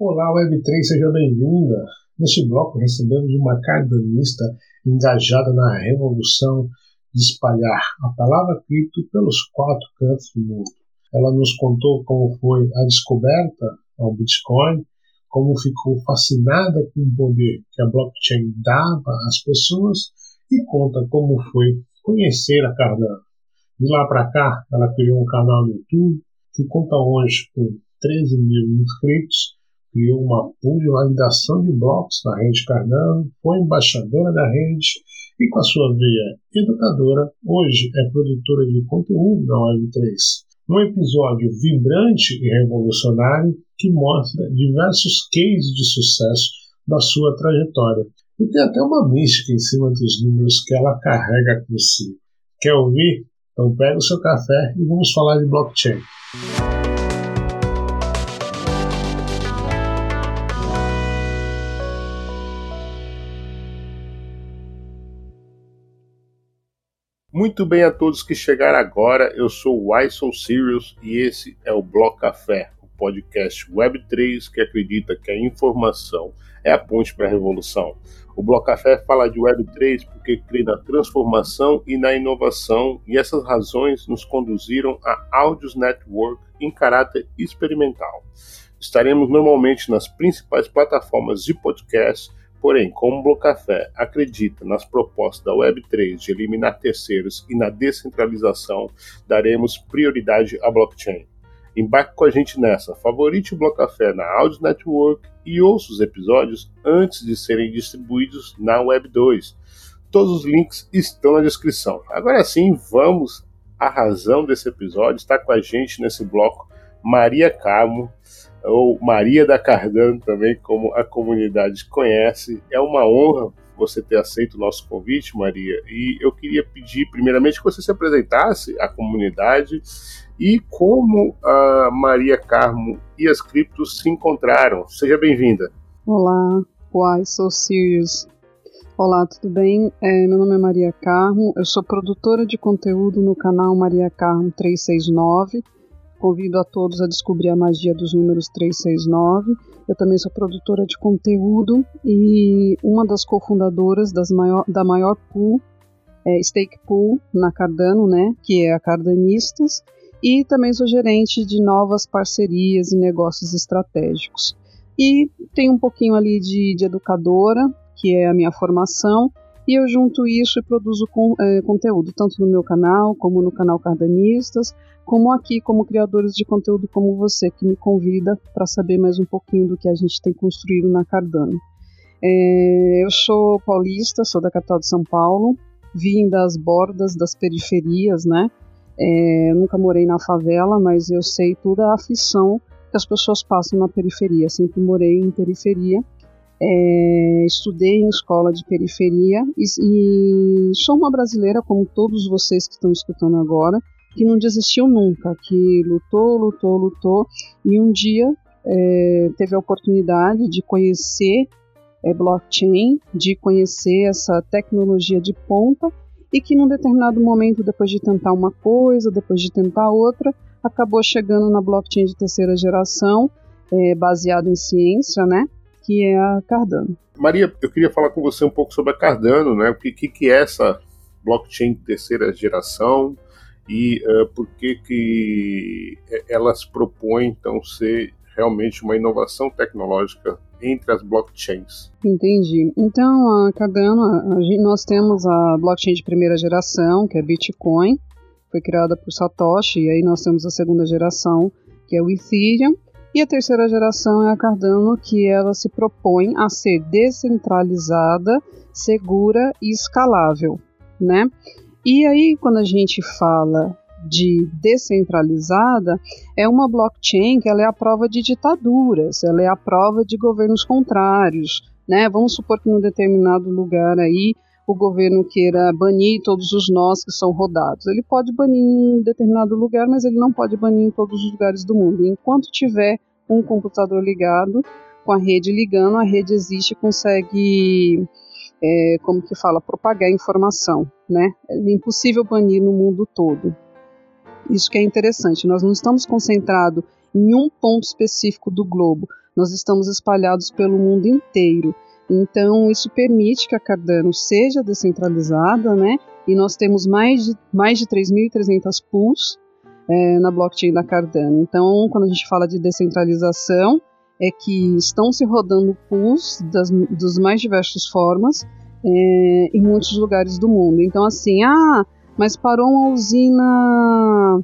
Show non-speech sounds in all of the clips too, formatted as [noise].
Olá, Web3, seja bem-vinda. Neste bloco recebemos uma cardanista engajada na revolução de espalhar a palavra cripto pelos quatro cantos do mundo. Ela nos contou como foi a descoberta ao Bitcoin, como ficou fascinada com o poder que a blockchain dava às pessoas e conta como foi conhecer a Cardano. De lá para cá, ela criou um canal no YouTube que conta hoje com 13 mil inscritos criou uma pool de validação de blocos na rede Cardano, foi embaixadora da rede e, com a sua veia educadora, hoje é produtora de conteúdo da Web3. Um episódio vibrante e revolucionário que mostra diversos cases de sucesso da sua trajetória. E tem até uma mística em cima dos números que ela carrega consigo. Quer ouvir? Então pega o seu café e vamos falar de blockchain. Muito bem a todos que chegaram agora, eu sou o I So Serious e esse é o Bloco Café, o podcast Web3 que acredita que a informação é a ponte para a revolução. O Bloco Café fala de Web3 porque crê na transformação e na inovação e essas razões nos conduziram a Audios Network em caráter experimental. Estaremos normalmente nas principais plataformas de podcast Porém, como o Blocafé acredita nas propostas da Web3 de eliminar terceiros e na descentralização, daremos prioridade à blockchain. Embarque com a gente nessa, favorite o Blocafé na Audio Network e ouça os episódios antes de serem distribuídos na Web2. Todos os links estão na descrição. Agora sim, vamos à razão desse episódio. Está com a gente nesse bloco Maria Carmo, ou Maria da Cardano também, como a comunidade conhece. É uma honra você ter aceito o nosso convite, Maria, e eu queria pedir primeiramente que você se apresentasse à comunidade e como a Maria Carmo e as criptos se encontraram. Seja bem-vinda. Olá, why so serious? Olá, tudo bem? É, meu nome é Maria Carmo, eu sou produtora de conteúdo no canal Maria Carmo 369 Convido a todos a descobrir a magia dos números 369. Eu também sou produtora de conteúdo e uma das cofundadoras das maior, da maior pool, é, Stake Pool, na Cardano, né, que é a Cardanistas, e também sou gerente de novas parcerias e negócios estratégicos. E tenho um pouquinho ali de, de educadora, que é a minha formação, e eu junto isso e produzo com, é, conteúdo, tanto no meu canal, como no canal Cardanistas, como aqui, como criadores de conteúdo como você, que me convida para saber mais um pouquinho do que a gente tem construído na Cardano. É, eu sou paulista, sou da capital de São Paulo, vim das bordas, das periferias, né? É, nunca morei na favela, mas eu sei toda a aflição que as pessoas passam na periferia. Sempre morei em periferia, é, estudei em escola de periferia e, e sou uma brasileira, como todos vocês que estão escutando agora, que não desistiu nunca, que lutou, lutou, lutou e um dia é, teve a oportunidade de conhecer é, blockchain, de conhecer essa tecnologia de ponta e que num determinado momento, depois de tentar uma coisa, depois de tentar outra, acabou chegando na blockchain de terceira geração, é, baseada em ciência, né? Que é a Cardano. Maria, eu queria falar com você um pouco sobre a Cardano, né? O que, que é essa blockchain de terceira geração? e uh, por que, que elas propõem então ser realmente uma inovação tecnológica entre as blockchains. Entendi. Então, a Cardano, nós temos a blockchain de primeira geração, que é Bitcoin, foi criada por Satoshi, e aí nós temos a segunda geração, que é o Ethereum, e a terceira geração é a Cardano, que ela se propõe a ser descentralizada, segura e escalável, né? E aí, quando a gente fala de descentralizada, é uma blockchain que ela é a prova de ditaduras, ela é a prova de governos contrários, né? Vamos supor que num determinado lugar aí o governo queira banir todos os nós que são rodados. Ele pode banir em um determinado lugar, mas ele não pode banir em todos os lugares do mundo. enquanto tiver um computador ligado, com a rede ligando, a rede existe e consegue é, como que fala, propagar informação, né? É impossível banir no mundo todo. Isso que é interessante. Nós não estamos concentrados em um ponto específico do globo. nós estamos espalhados pelo mundo inteiro. Então, isso permite que a Cardano seja descentralizada, né? E nós temos mais de, mais de 3.300 pools é, na blockchain da Cardano. Então, quando a gente fala de descentralização, é que estão se rodando pools das, dos mais diversas formas é, em muitos lugares do mundo. Então, assim, ah, mas parou uma usina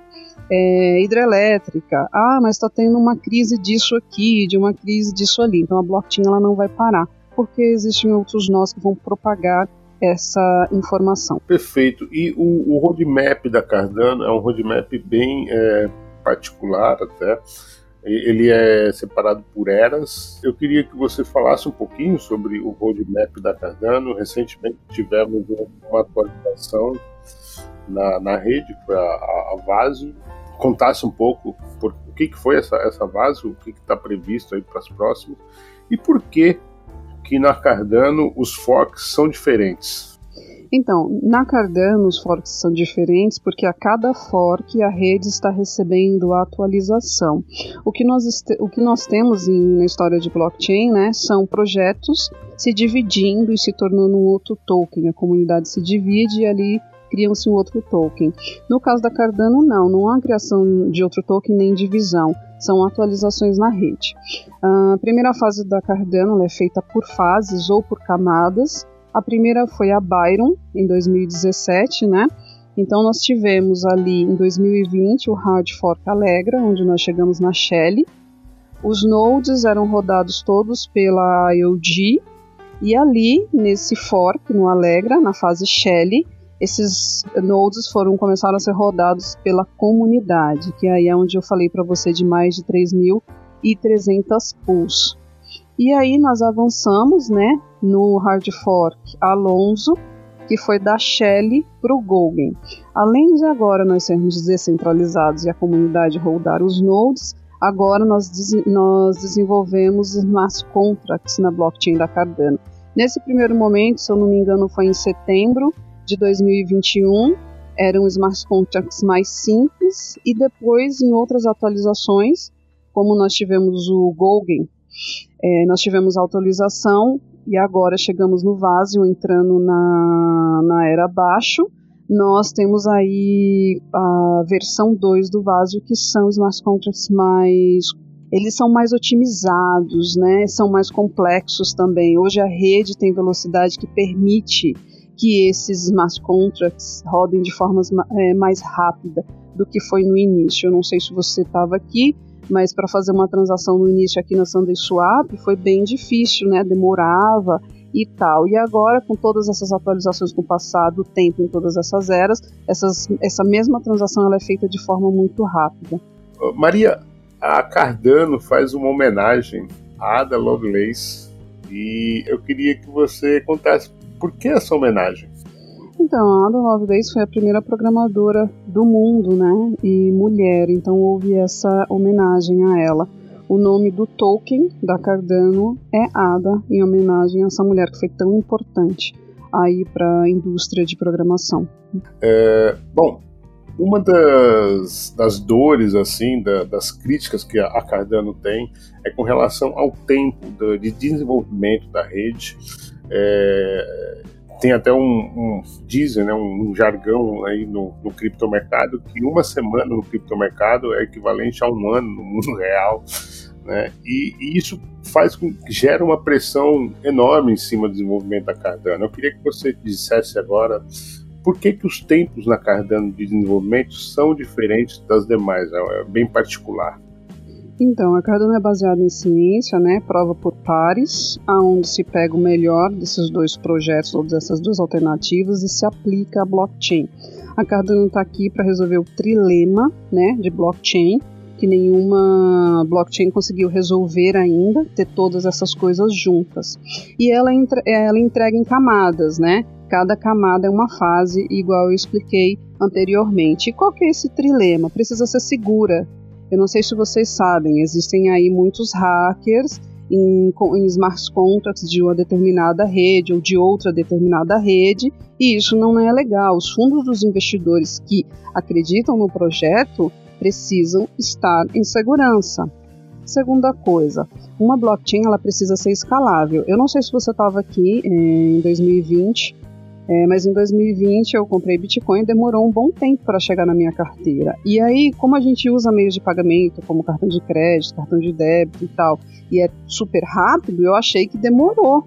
é, hidrelétrica. Ah, mas está tendo uma crise disso aqui, de uma crise disso ali. Então, a blockchain ela não vai parar, porque existem outros nós que vão propagar essa informação. Perfeito. E o, o roadmap da Cardano é um roadmap bem é, particular até ele é separado por eras. Eu queria que você falasse um pouquinho sobre o roadmap da Cardano. Recentemente tivemos uma atualização na, na rede, foi a, a, Vaso. Contasse um pouco por, o que, que foi essa, essa Vaso, o que está previsto aí para as próximas e por que que na Cardano os forks são diferentes. Então, na Cardano os forks são diferentes porque a cada fork a rede está recebendo a atualização. O que nós, o que nós temos em, na história de blockchain né, são projetos se dividindo e se tornando um outro token. A comunidade se divide e ali criam-se um outro token. No caso da Cardano, não, não há criação de outro token nem divisão, são atualizações na rede. A primeira fase da Cardano é feita por fases ou por camadas, a primeira foi a Byron, em 2017, né? Então nós tivemos ali em 2020 o Hard Fork Alegra, onde nós chegamos na Shell. Os nodes eram rodados todos pela IOG e ali nesse fork no Alegra, na fase Shell, esses nodes foram começaram a ser rodados pela comunidade, que aí é onde eu falei para você de mais de 3.300 pools. E aí nós avançamos, né, no hard fork Alonso, que foi da Shell para o Golden. Além de agora nós sermos descentralizados e a comunidade rodar os nodes, agora nós, nós desenvolvemos smart contracts na blockchain da Cardano. Nesse primeiro momento, se eu não me engano, foi em setembro de 2021, eram smart contracts mais simples e depois em outras atualizações, como nós tivemos o Golden, é, nós tivemos atualização e agora chegamos no Vazio, entrando na, na era baixo. Nós temos aí a versão 2 do Vazio, que são smart contracts mais eles são mais otimizados, né? São mais complexos também. Hoje a rede tem velocidade que permite que esses smart contracts rodem de forma é, mais rápida do que foi no início. Eu não sei se você estava aqui, mas para fazer uma transação no início aqui na Sunday Swap foi bem difícil, né? Demorava e tal. E agora, com todas essas atualizações com o passar do tempo em todas essas eras, essas, essa mesma transação ela é feita de forma muito rápida. Maria, a Cardano faz uma homenagem à Ada Lovelace e eu queria que você contasse por que essa homenagem. Então, a Ada Lovelace foi a primeira programadora do mundo, né? E mulher, então houve essa homenagem a ela. O nome do token da Cardano é Ada, em homenagem a essa mulher que foi tão importante aí para a indústria de programação. É, bom, uma das, das dores, assim, da, das críticas que a Cardano tem é com relação ao tempo de desenvolvimento da rede. É, tem até um, um dizem, né, um, um, jargão aí no, no criptomercado que uma semana no criptomercado é equivalente a um ano no mundo [laughs] real, né? E, e isso faz com que gera uma pressão enorme em cima do desenvolvimento da Cardano. Eu queria que você dissesse agora por que, que os tempos na Cardano de desenvolvimento são diferentes das demais, é, é bem particular. Então, a Cardano é baseada em ciência, né, prova por pares, aonde se pega o melhor desses dois projetos ou dessas duas alternativas e se aplica a blockchain. A Cardano está aqui para resolver o trilema, né, de blockchain, que nenhuma blockchain conseguiu resolver ainda, ter todas essas coisas juntas. E ela, entre, ela entrega em camadas, né? Cada camada é uma fase, igual eu expliquei anteriormente. E qual que é esse trilema? Precisa ser segura, eu não sei se vocês sabem, existem aí muitos hackers em, em, smart contracts de uma determinada rede ou de outra determinada rede, e isso não é legal. Os fundos dos investidores que acreditam no projeto precisam estar em segurança. Segunda coisa, uma blockchain ela precisa ser escalável. Eu não sei se você estava aqui em 2020, é, mas em 2020 eu comprei Bitcoin e demorou um bom tempo para chegar na minha carteira. E aí, como a gente usa meios de pagamento, como cartão de crédito, cartão de débito e tal, e é super rápido, eu achei que demorou.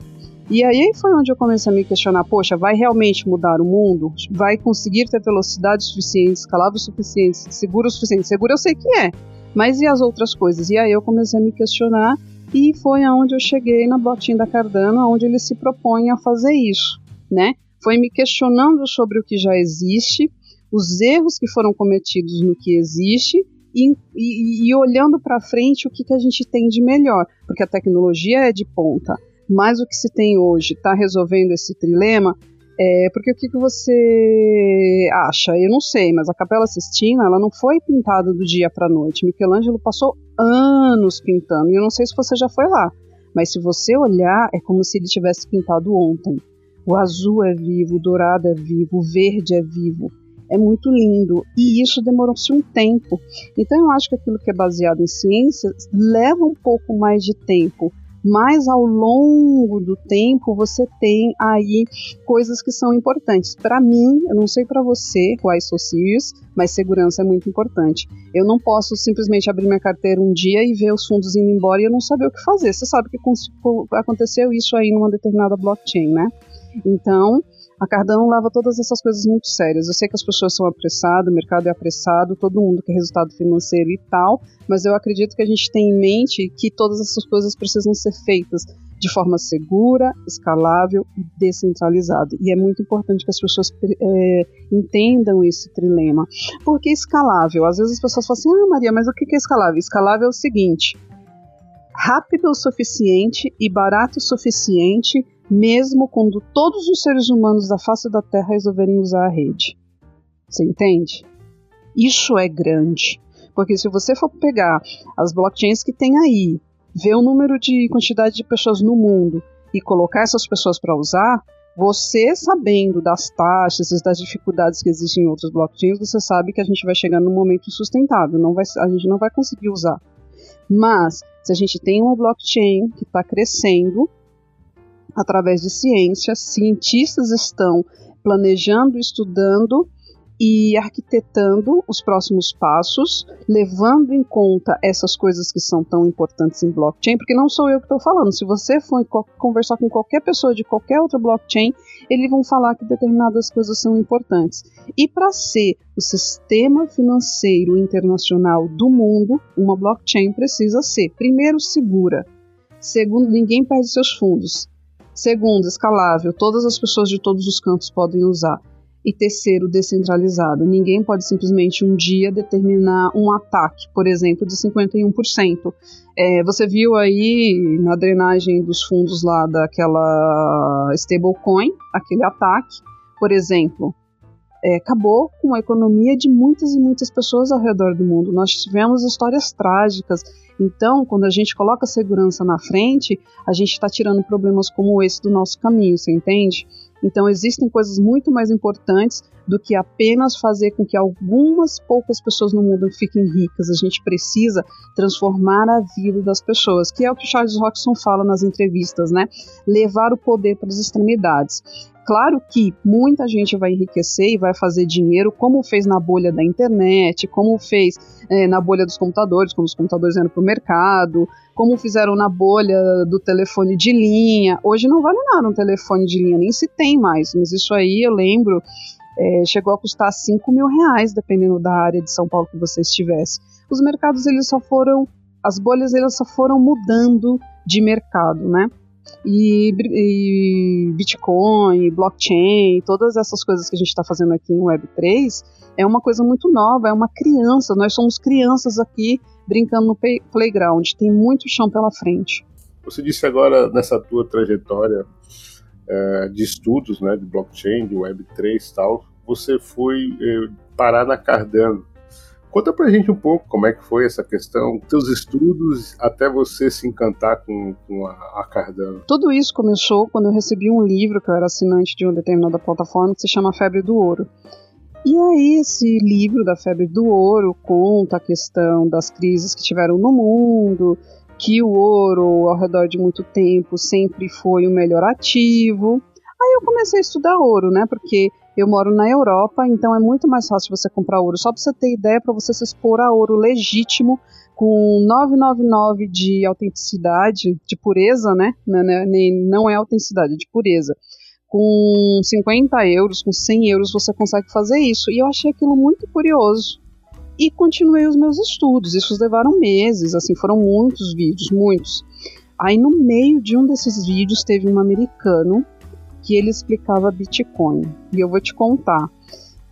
E aí foi onde eu comecei a me questionar: poxa, vai realmente mudar o mundo? Vai conseguir ter velocidade suficiente, escalável suficiente, seguro o suficiente? Seguro eu sei que é, mas e as outras coisas? E aí eu comecei a me questionar e foi aonde eu cheguei na blockchain da Cardano, onde ele se propõe a fazer isso, né? Foi me questionando sobre o que já existe, os erros que foram cometidos no que existe e, e, e olhando para frente o que, que a gente tem de melhor, porque a tecnologia é de ponta, mas o que se tem hoje está resolvendo esse trilema é, porque o que, que você acha? Eu não sei, mas a Capela Sistina ela não foi pintada do dia para a noite. Michelangelo passou anos pintando, e eu não sei se você já foi lá, mas se você olhar, é como se ele tivesse pintado ontem. O azul é vivo, o dourado é vivo, o verde é vivo. É muito lindo e isso demorou-se um tempo. Então eu acho que aquilo que é baseado em ciência leva um pouco mais de tempo mas ao longo do tempo você tem aí coisas que são importantes. Para mim, eu não sei para você quais são os mas segurança é muito importante. Eu não posso simplesmente abrir minha carteira um dia e ver os fundos indo embora e eu não saber o que fazer. Você sabe que aconteceu isso aí numa determinada blockchain, né? Então, a Cardano leva todas essas coisas muito sérias. Eu sei que as pessoas são apressadas, o mercado é apressado, todo mundo quer resultado financeiro e tal, mas eu acredito que a gente tem em mente que todas essas coisas precisam ser feitas de forma segura, escalável e descentralizada. E é muito importante que as pessoas é, entendam esse trilema. Por que escalável? Às vezes as pessoas falam assim: ah, Maria, mas o que é escalável? Escalável é o seguinte: rápido o suficiente e barato o suficiente mesmo quando todos os seres humanos da face da Terra resolverem usar a rede. Você entende? Isso é grande. Porque se você for pegar as blockchains que tem aí, ver o número de quantidade de pessoas no mundo e colocar essas pessoas para usar, você sabendo das taxas e das dificuldades que existem em outros blockchains, você sabe que a gente vai chegar num momento insustentável, não vai, a gente não vai conseguir usar. Mas, se a gente tem uma blockchain que está crescendo, através de ciência, cientistas estão planejando, estudando e arquitetando os próximos passos, levando em conta essas coisas que são tão importantes em blockchain, porque não sou eu que estou falando. Se você for conversar com qualquer pessoa de qualquer outra blockchain, eles vão falar que determinadas coisas são importantes. E para ser o sistema financeiro internacional do mundo, uma blockchain precisa ser, primeiro, segura. Segundo, ninguém perde seus fundos. Segundo, escalável, todas as pessoas de todos os cantos podem usar. E terceiro, descentralizado. Ninguém pode simplesmente um dia determinar um ataque, por exemplo, de 51%. É, você viu aí na drenagem dos fundos lá daquela stablecoin, aquele ataque, por exemplo, é, acabou com a economia de muitas e muitas pessoas ao redor do mundo. Nós tivemos histórias trágicas então, quando a gente coloca a segurança na frente, a gente está tirando problemas como esse do nosso caminho, você entende? Então, existem coisas muito mais importantes do que apenas fazer com que algumas poucas pessoas no mundo fiquem ricas. A gente precisa transformar a vida das pessoas, que é o que Charles Roxon fala nas entrevistas, né? Levar o poder para as extremidades. Claro que muita gente vai enriquecer e vai fazer dinheiro, como fez na bolha da internet, como fez é, na bolha dos computadores, como os computadores indo para o mercado, como fizeram na bolha do telefone de linha. Hoje não vale nada um telefone de linha, nem se tem mais, mas isso aí eu lembro. É, chegou a custar 5 mil reais, dependendo da área de São Paulo que você estivesse. Os mercados eles só foram, as bolhas elas só foram mudando de mercado, né? E, e Bitcoin, blockchain, todas essas coisas que a gente está fazendo aqui em Web3 é uma coisa muito nova, é uma criança. Nós somos crianças aqui brincando no playground. Tem muito chão pela frente. Você disse agora nessa tua trajetória é, de estudos, né, de blockchain, de Web3 e tal, você foi é, parar na Cardano. Conta pra gente um pouco como é que foi essa questão, seus estudos, até você se encantar com, com a, a, Cardano. Tudo isso começou quando eu recebi um livro, que eu era assinante de uma determinada plataforma, que se chama Febre do Ouro. E aí esse livro da febre do ouro conta a questão das crises que tiveram no mundo, que o ouro ao redor de muito tempo sempre foi o melhor ativo. Aí eu comecei a estudar ouro, né? Porque eu moro na Europa, então é muito mais fácil você comprar ouro. Só para você ter ideia, para você se expor a ouro legítimo com 999 de autenticidade, de pureza, né? Não, é, não é autenticidade, é de pureza. Com 50 euros, com 100 euros, você consegue fazer isso. E eu achei aquilo muito curioso. E continuei os meus estudos. Isso levaram meses, assim, foram muitos vídeos, muitos. Aí no meio de um desses vídeos teve um americano que ele explicava Bitcoin. E eu vou te contar.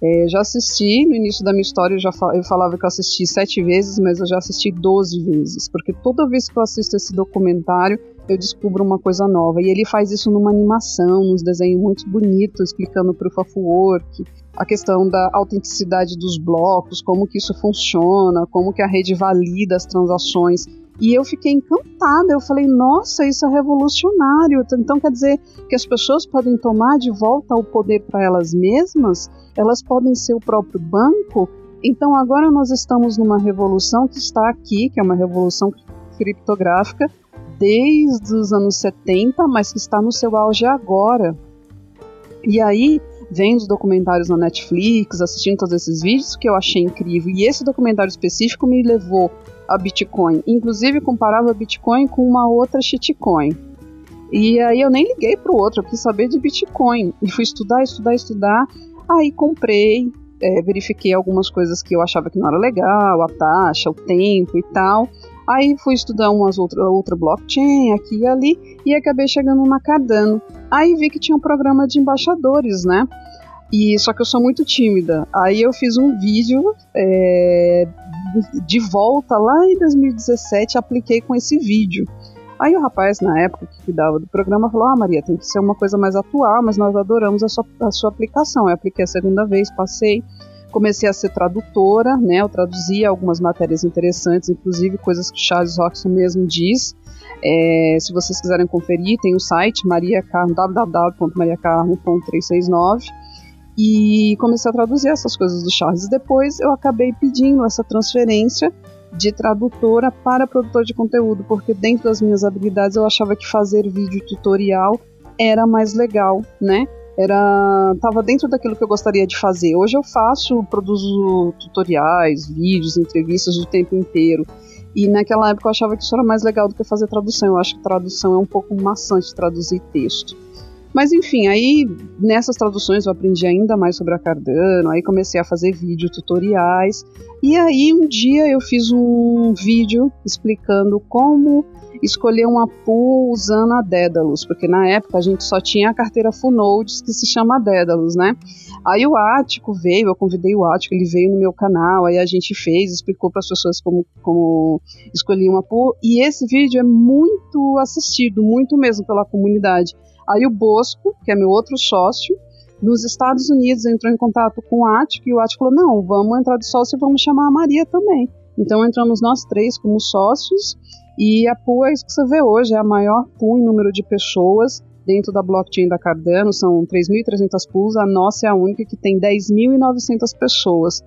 É, já assisti, no início da minha história eu, já eu falava que eu assisti sete vezes, mas eu já assisti doze vezes, porque toda vez que eu assisto esse documentário eu descubro uma coisa nova. E ele faz isso numa animação, nos desenhos muito bonitos, explicando Proof of Work, a questão da autenticidade dos blocos, como que isso funciona, como que a rede valida as transações. E eu fiquei encantada, eu falei, nossa, isso é revolucionário. Então quer dizer que as pessoas podem tomar de volta o poder para elas mesmas, elas podem ser o próprio banco. Então agora nós estamos numa revolução que está aqui, que é uma revolução criptográfica, desde os anos 70, mas que está no seu auge agora. E aí, vendo os documentários na Netflix, assistindo todos esses vídeos, que eu achei incrível. E esse documentário específico me levou a Bitcoin. Inclusive, comparava Bitcoin com uma outra shitcoin. E aí eu nem liguei para o outro, eu quis saber de Bitcoin. E fui estudar, estudar, estudar. Aí comprei, é, verifiquei algumas coisas que eu achava que não era legal, a taxa, o tempo e tal. Aí fui estudar umas outra, outra blockchain aqui e ali e acabei chegando na Cardano. Aí vi que tinha um programa de embaixadores, né? E só que eu sou muito tímida. Aí eu fiz um vídeo é, de volta lá em 2017, apliquei com esse vídeo. Aí o rapaz, na época, que cuidava do programa, falou: Ah, Maria, tem que ser uma coisa mais atual, mas nós adoramos a sua, a sua aplicação. Eu apliquei a segunda vez, passei comecei a ser tradutora, né? Eu traduzia algumas matérias interessantes, inclusive coisas que Charles Roxon mesmo diz. É, se vocês quiserem conferir, tem o site mariacarmo, www.mariacarmo.369 e comecei a traduzir essas coisas do Charles. Depois eu acabei pedindo essa transferência de tradutora para produtor de conteúdo, porque dentro das minhas habilidades eu achava que fazer vídeo tutorial era mais legal, né? Era estava dentro daquilo que eu gostaria de fazer. Hoje eu faço, produzo tutoriais, vídeos, entrevistas o tempo inteiro. E naquela época eu achava que isso era mais legal do que fazer tradução. Eu acho que tradução é um pouco maçante traduzir texto. Mas enfim, aí nessas traduções eu aprendi ainda mais sobre a Cardano, aí comecei a fazer vídeo tutoriais. E aí um dia eu fiz um vídeo explicando como escolher uma pool usando a Daedalus, porque na época a gente só tinha a carteira Full Nodes que se chama Daedalus, né? Aí o Ático veio, eu convidei o Ático, ele veio no meu canal, aí a gente fez, explicou para as pessoas como, como escolher uma pool, e esse vídeo é muito assistido, muito mesmo pela comunidade. Aí o Bosco, que é meu outro sócio, nos Estados Unidos entrou em contato com o Ático e o Ático falou: não, vamos entrar de sócio e vamos chamar a Maria também. Então entramos nós três como sócios e a pool é isso que você vê hoje, é a maior pool em número de pessoas dentro da blockchain da Cardano, são 3.300 pools, a nossa é a única que tem 10.900 pessoas,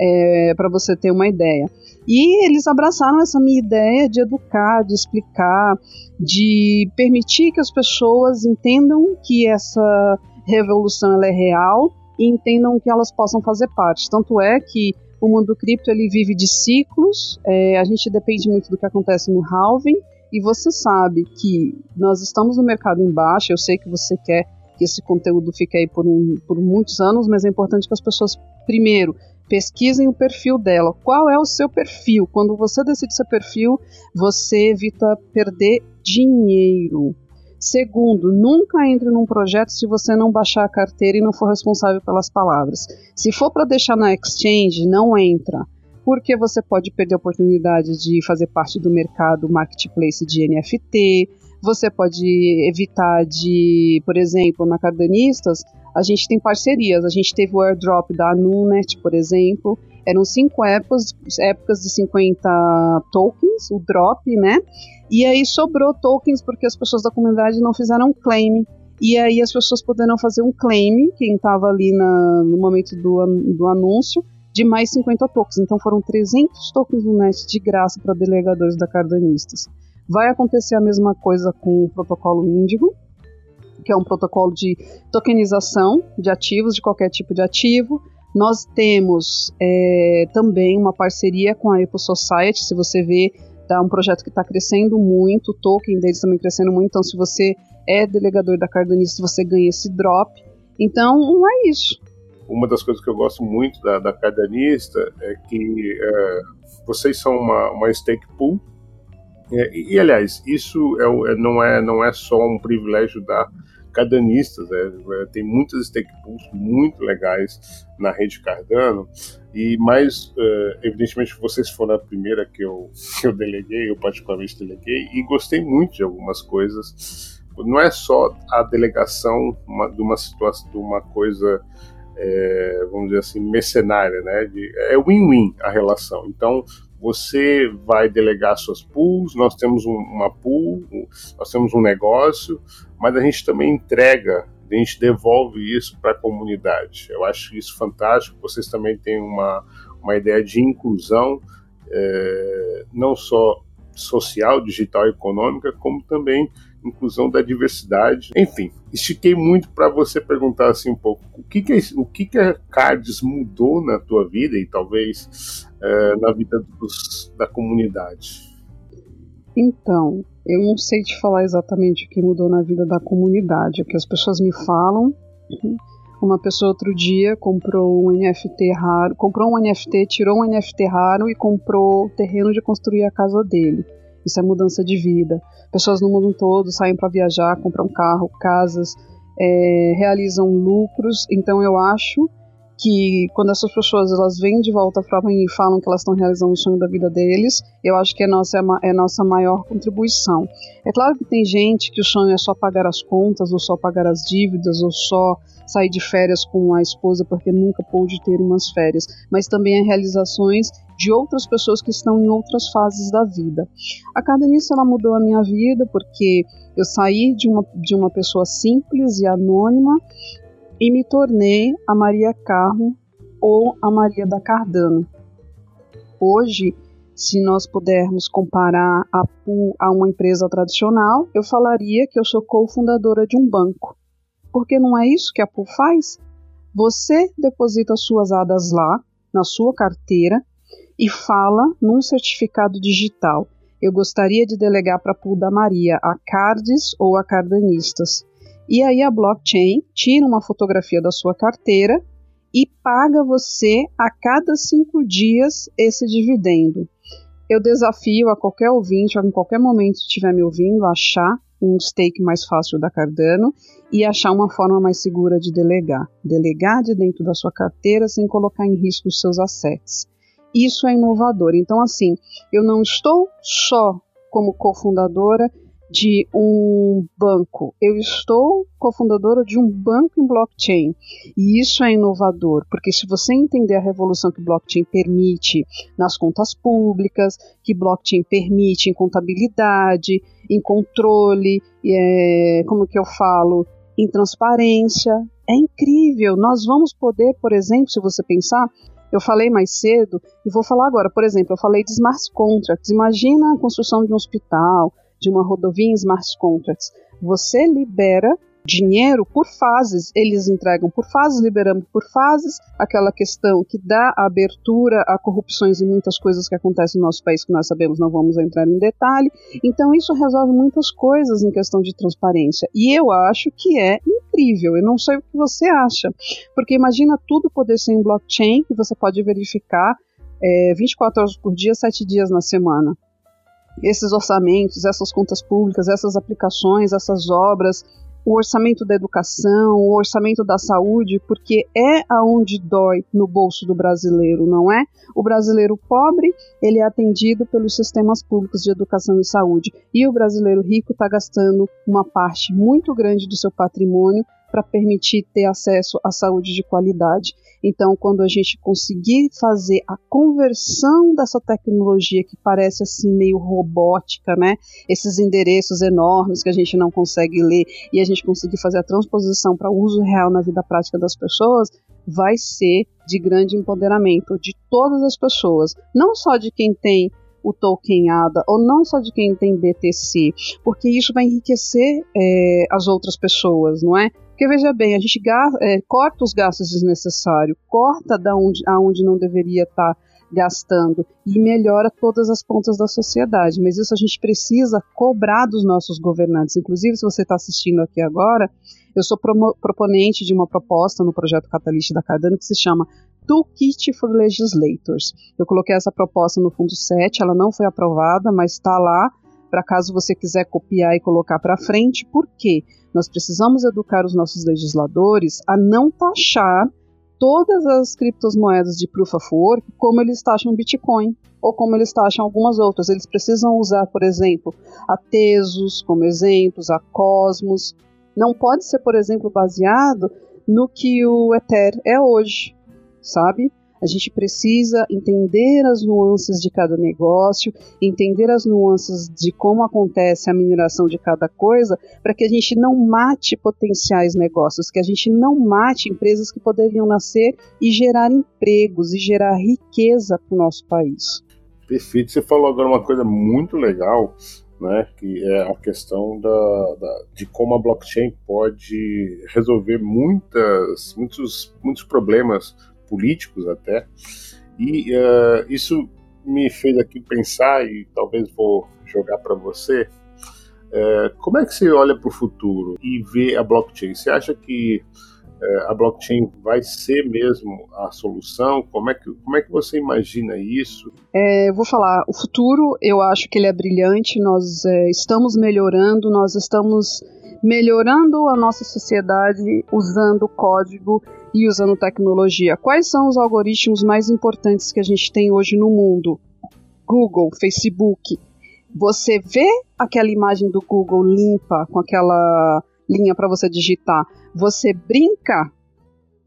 é, para você ter uma ideia. E eles abraçaram essa minha ideia de educar, de explicar, de permitir que as pessoas entendam que essa revolução ela é real e entendam que elas possam fazer parte. Tanto é que o mundo cripto ele vive de ciclos, é, a gente depende muito do que acontece no halving, e você sabe que nós estamos no mercado embaixo, eu sei que você quer que esse conteúdo fique aí por, um, por muitos anos, mas é importante que as pessoas, primeiro, pesquisem o perfil dela. Qual é o seu perfil? Quando você decide seu perfil, você evita perder dinheiro. Segundo, nunca entre num projeto se você não baixar a carteira e não for responsável pelas palavras. Se for para deixar na exchange, não entra, porque você pode perder a oportunidade de fazer parte do mercado marketplace de NFT. Você pode evitar de, por exemplo, na Cardanistas, a gente tem parcerias. A gente teve o airdrop da Nunet, por exemplo. Eram cinco épocas, épocas de 50 tokens, o drop, né? E aí sobrou tokens porque as pessoas da comunidade não fizeram claim. e aí as pessoas poderão fazer um claim, quem estava ali na, no momento do, do anúncio, de mais 50 tokens. Então foram 300 tokens no net de graça para delegadores da Cardanistas. Vai acontecer a mesma coisa com o protocolo Índigo, que é um protocolo de tokenização de ativos, de qualquer tipo de ativo. Nós temos é, também uma parceria com a Epo Society. Se você vê, tá um projeto que está crescendo muito, o token deles também crescendo muito. Então, se você é delegador da Cardanista, você ganha esse drop. Então, é isso. Uma das coisas que eu gosto muito da, da Cardanista é que é, vocês são uma, uma stake pool. É, e, aliás, isso é, é, não, é, não é só um privilégio da Cardanistas, é, é, tem muitas stake pools muito legais na rede Cardano, e mais, uh, evidentemente, vocês foram a primeira que eu, que eu deleguei, eu particularmente deleguei, e gostei muito de algumas coisas não é só a delegação uma, de uma situação, de uma coisa, é, vamos dizer assim, mercenária, né? De, é win-win a relação. Então, você vai delegar suas pools, nós temos um, uma pool, nós temos um negócio, mas a gente também entrega, a gente devolve isso para a comunidade. Eu acho isso fantástico. Vocês também têm uma, uma ideia de inclusão, é, não só social, digital e econômica, como também inclusão da diversidade. Enfim, estiquei muito para você perguntar assim um pouco o que que, é, o que, que a Cards mudou na tua vida e talvez é, na vida dos, da comunidade. Então, eu não sei te falar exatamente o que mudou na vida da comunidade, o que as pessoas me falam. Uma pessoa outro dia comprou um NFT raro, comprou um NFT, tirou um NFT raro e comprou o terreno de construir a casa dele. Isso é mudança de vida. Pessoas no mundo todo saem para viajar, compram carro, casas, é, realizam lucros. Então eu acho que quando essas pessoas elas vêm de volta para mim e falam que elas estão realizando o sonho da vida deles, eu acho que é nossa é, é nossa maior contribuição. É claro que tem gente que o sonho é só pagar as contas, ou só pagar as dívidas, ou só sair de férias com a esposa porque nunca pôde ter umas férias, mas também há realizações de outras pessoas que estão em outras fases da vida. A Cardenice ela mudou a minha vida porque eu saí de uma, de uma pessoa simples e anônima e me tornei a Maria Carmo ou a Maria da Cardano. Hoje, se nós pudermos comparar a PU a uma empresa tradicional, eu falaria que eu sou cofundadora de um banco. Porque não é isso que a PU faz? Você deposita suas ADAs lá, na sua carteira, e fala num certificado digital. Eu gostaria de delegar para a pool da Maria a cards ou a cardanistas. E aí a blockchain tira uma fotografia da sua carteira e paga você a cada cinco dias esse dividendo. Eu desafio a qualquer ouvinte, em qualquer momento que estiver me ouvindo, achar um stake mais fácil da Cardano e achar uma forma mais segura de delegar. Delegar de dentro da sua carteira sem colocar em risco os seus assets. Isso é inovador. Então, assim, eu não estou só como cofundadora de um banco, eu estou cofundadora de um banco em blockchain. E isso é inovador, porque se você entender a revolução que blockchain permite nas contas públicas, que blockchain permite em contabilidade, em controle, é, como que eu falo, em transparência, é incrível. Nós vamos poder, por exemplo, se você pensar, eu falei mais cedo e vou falar agora. Por exemplo, eu falei de smart contracts. Imagina a construção de um hospital, de uma rodovia em smart contracts. Você libera dinheiro por fases, eles entregam por fases, liberamos por fases, aquela questão que dá abertura a corrupções e muitas coisas que acontecem no nosso país que nós sabemos, não vamos entrar em detalhe. Então isso resolve muitas coisas em questão de transparência. E eu acho que é incrível. Eu não sei o que você acha, porque imagina tudo poder ser em blockchain que você pode verificar é, 24 horas por dia, 7 dias na semana esses orçamentos, essas contas públicas, essas aplicações, essas obras, o orçamento da educação, o orçamento da saúde, porque é aonde dói no bolso do brasileiro, não é? O brasileiro pobre, ele é atendido pelos sistemas públicos de educação e saúde, e o brasileiro rico está gastando uma parte muito grande do seu patrimônio para permitir ter acesso à saúde de qualidade. Então, quando a gente conseguir fazer a conversão dessa tecnologia que parece assim meio robótica, né? Esses endereços enormes que a gente não consegue ler e a gente conseguir fazer a transposição para uso real na vida prática das pessoas, vai ser de grande empoderamento de todas as pessoas, não só de quem tem o Tolkien ADA, ou não só de quem tem BTC, porque isso vai enriquecer é, as outras pessoas, não é? Porque veja bem, a gente é, corta os gastos desnecessários, corta da onde, aonde não deveria estar tá gastando e melhora todas as pontas da sociedade. Mas isso a gente precisa cobrar dos nossos governantes. Inclusive, se você está assistindo aqui agora, eu sou proponente de uma proposta no projeto Catalyst da Cardano que se chama Toolkit for Legislators. Eu coloquei essa proposta no fundo 7, ela não foi aprovada, mas está lá para caso você quiser copiar e colocar para frente. Por quê? Nós precisamos educar os nossos legisladores a não taxar todas as criptomoedas de Proof of Work como eles taxam Bitcoin ou como eles taxam algumas outras. Eles precisam usar, por exemplo, a Tesos como exemplos, a Cosmos. Não pode ser, por exemplo, baseado no que o Ether é hoje, sabe? A gente precisa entender as nuances de cada negócio, entender as nuances de como acontece a mineração de cada coisa, para que a gente não mate potenciais negócios, que a gente não mate empresas que poderiam nascer e gerar empregos e gerar riqueza para o nosso país. Perfeito. Você falou agora uma coisa muito legal, né, que é a questão da, da, de como a blockchain pode resolver muitas, muitos, muitos problemas políticos até. E uh, isso me fez aqui pensar, e talvez vou jogar para você, uh, como é que você olha para o futuro e vê a blockchain? Você acha que uh, a blockchain vai ser mesmo a solução? Como é que, como é que você imagina isso? É, eu vou falar, o futuro eu acho que ele é brilhante, nós é, estamos melhorando, nós estamos melhorando a nossa sociedade usando código e usando tecnologia. Quais são os algoritmos mais importantes que a gente tem hoje no mundo? Google, Facebook. Você vê aquela imagem do Google limpa com aquela linha para você digitar. Você brinca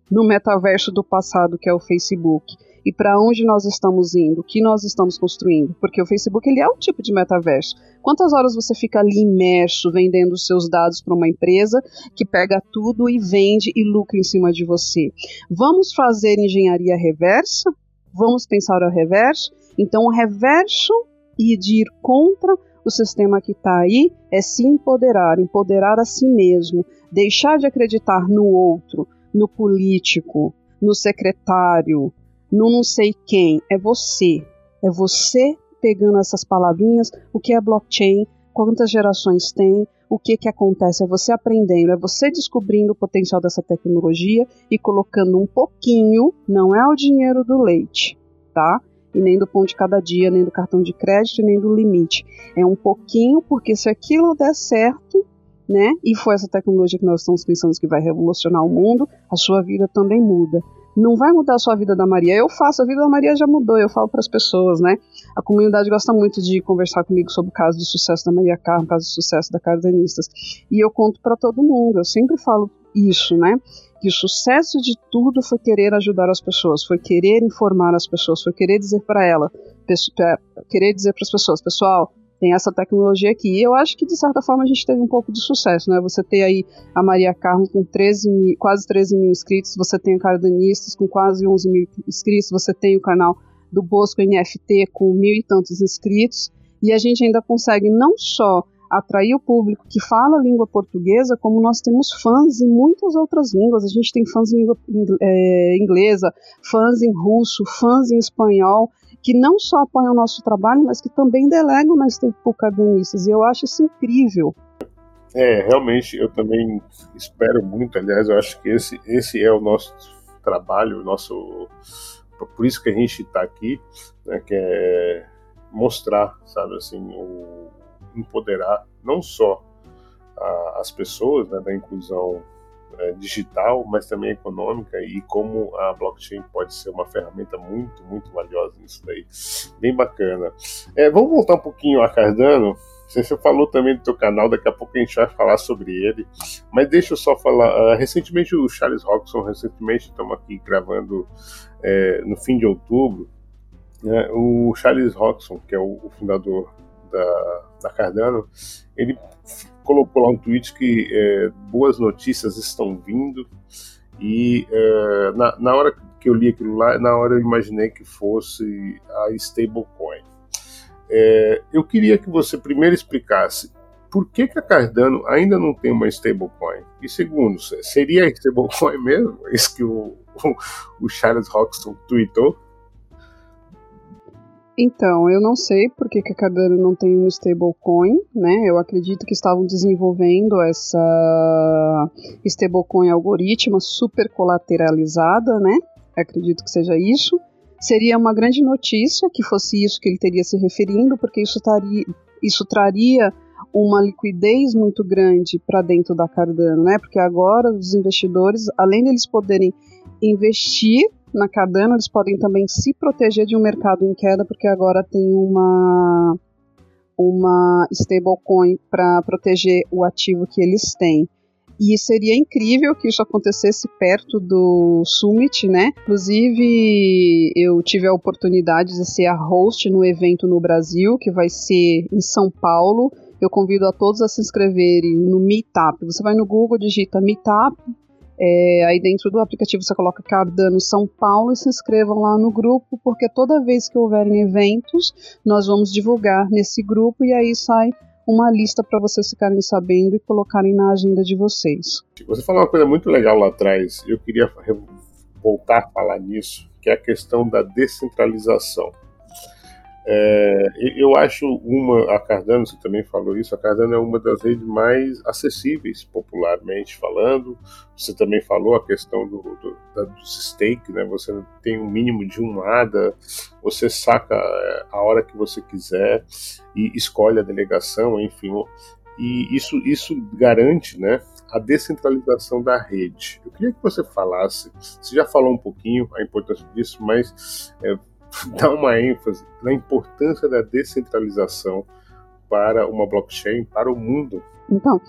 no metaverso do passado que é o Facebook e para onde nós estamos indo, o que nós estamos construindo, porque o Facebook ele é um tipo de metaverso. Quantas horas você fica ali imerso vendendo os seus dados para uma empresa que pega tudo e vende e lucra em cima de você? Vamos fazer engenharia reversa? Vamos pensar o reverso? Então, o reverso e de ir contra o sistema que está aí é se empoderar, empoderar a si mesmo, deixar de acreditar no outro, no político, no secretário, no não sei quem, é você. É você pegando essas palavrinhas, o que é blockchain, quantas gerações tem, o que, que acontece, é você aprendendo, é você descobrindo o potencial dessa tecnologia e colocando um pouquinho, não é o dinheiro do leite, tá? E nem do pão de cada dia, nem do cartão de crédito, nem do limite. É um pouquinho, porque se aquilo der certo, né? E foi essa tecnologia que nós estamos pensando que vai revolucionar o mundo, a sua vida também muda não vai mudar a sua vida da Maria. Eu faço, a vida da Maria já mudou, eu falo para as pessoas, né? A comunidade gosta muito de conversar comigo sobre o caso de sucesso da Maria Carmo, o caso de sucesso da Cardenistas. E eu conto para todo mundo, eu sempre falo isso, né? Que o sucesso de tudo foi querer ajudar as pessoas, foi querer informar as pessoas, foi querer dizer para ela, querer dizer para as pessoas, pessoal, tem essa tecnologia aqui. E eu acho que, de certa forma, a gente teve um pouco de sucesso, né? Você tem aí a Maria Carmo com 13 mil, quase 13 mil inscritos, você tem o Cardanistas com quase 11 mil inscritos, você tem o canal do Bosco NFT com mil e tantos inscritos, e a gente ainda consegue não só atrair o público que fala a língua portuguesa, como nós temos fãs em muitas outras línguas. A gente tem fãs em língua é, inglesa, fãs em russo, fãs em espanhol que não só apoiam o nosso trabalho, mas que também delegam nas cardenistas. E eu acho isso incrível. É, realmente, eu também espero muito. Aliás, eu acho que esse, esse é o nosso trabalho, o nosso. Por isso que a gente está aqui, né, que é mostrar, sabe, assim, o empoderar não só a, as pessoas né, da inclusão digital, mas também econômica e como a blockchain pode ser uma ferramenta muito, muito valiosa nisso daí. Bem bacana. É, vamos voltar um pouquinho a Cardano. Você falou também do teu canal, daqui a pouco a gente vai falar sobre ele. Mas deixa eu só falar. Uh, recentemente o Charles Roxon, recentemente estamos aqui gravando é, no fim de outubro. Né, o Charles Roxon, que é o, o fundador da, da, Cardano, ele colocou lá um tweet que é, boas notícias estão vindo. E é, na, na hora que eu li aquilo lá, na hora eu imaginei que fosse a stablecoin. É, eu queria que você primeiro explicasse por que, que a Cardano ainda não tem uma stablecoin. E segundo, seria a stablecoin mesmo? [laughs] Isso que o, o, o Charles Roxton tweetou? Então, eu não sei por que, a Cardano não tem um stablecoin, né? Eu acredito que estavam desenvolvendo essa stablecoin algoritmo super colateralizada, né? Acredito que seja isso. Seria uma grande notícia que fosse isso que ele teria se referindo, porque isso, taria, isso traria uma liquidez muito grande para dentro da Cardano, né? Porque agora os investidores, além deles poderem investir na Cardano, eles podem também se proteger de um mercado em queda, porque agora tem uma uma stablecoin para proteger o ativo que eles têm. E seria incrível que isso acontecesse perto do Summit, né? Inclusive, eu tive a oportunidade de ser a host no evento no Brasil, que vai ser em São Paulo. Eu convido a todos a se inscreverem no Meetup. Você vai no Google, digita Meetup, é, aí dentro do aplicativo você coloca Cardano São Paulo e se inscrevam lá no grupo, porque toda vez que houverem eventos, nós vamos divulgar nesse grupo e aí sai uma lista para vocês ficarem sabendo e colocarem na agenda de vocês. Você falou uma coisa muito legal lá atrás, eu queria voltar a falar nisso, que é a questão da descentralização. É, eu acho uma, a Cardano, você também falou isso, a Cardano é uma das redes mais acessíveis, popularmente falando. Você também falou a questão do, do, dos stake, né? Você tem um mínimo de um ADA, você saca é, a hora que você quiser e escolhe a delegação, enfim. E isso, isso garante né, a descentralização da rede. Eu queria que você falasse, você já falou um pouquinho a importância disso, mas é, [laughs] dá uma ênfase na importância da descentralização para uma blockchain, para o mundo. Então,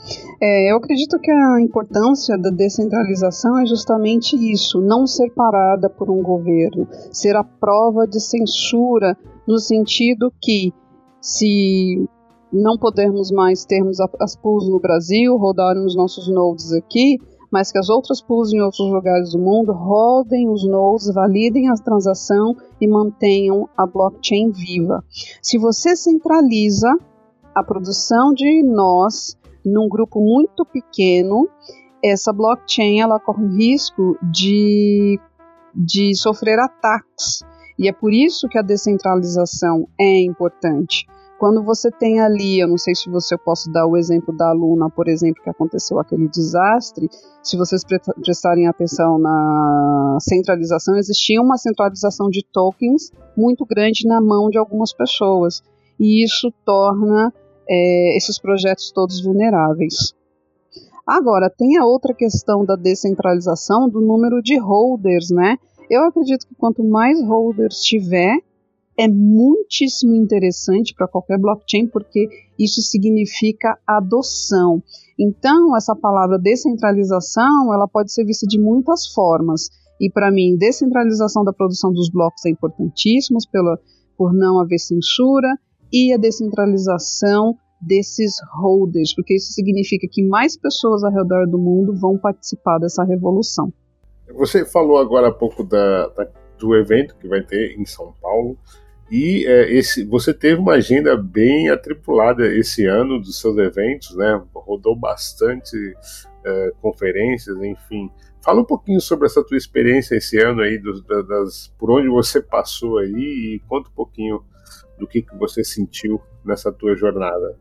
é, eu acredito que a importância da descentralização é justamente isso, não ser parada por um governo, ser a prova de censura, no sentido que se não pudermos mais termos as pools no Brasil, rodarem os nossos nodes aqui, mas que as outras pools em outros lugares do mundo rodem os nodes, validem a transação e mantenham a blockchain viva. Se você centraliza a produção de nós num grupo muito pequeno, essa blockchain ela corre risco de, de sofrer ataques. E é por isso que a descentralização é importante. Quando você tem ali, eu não sei se você posso dar o exemplo da Luna, por exemplo, que aconteceu aquele desastre, se vocês prestarem atenção na centralização, existia uma centralização de tokens muito grande na mão de algumas pessoas. E isso torna é, esses projetos todos vulneráveis. Agora, tem a outra questão da descentralização do número de holders, né? Eu acredito que quanto mais holders tiver, é muitíssimo interessante para qualquer blockchain, porque isso significa adoção. Então, essa palavra descentralização, ela pode ser vista de muitas formas. E para mim, descentralização da produção dos blocos é importantíssima pela, por não haver censura e a descentralização desses holders, porque isso significa que mais pessoas ao redor do mundo vão participar dessa revolução. Você falou agora há pouco da, da, do evento que vai ter em São Paulo. E é, esse, você teve uma agenda bem atripulada esse ano dos seus eventos, né? Rodou bastante é, conferências, enfim. Fala um pouquinho sobre essa tua experiência esse ano aí, dos, das, por onde você passou aí e conta um pouquinho do que, que você sentiu nessa tua jornada.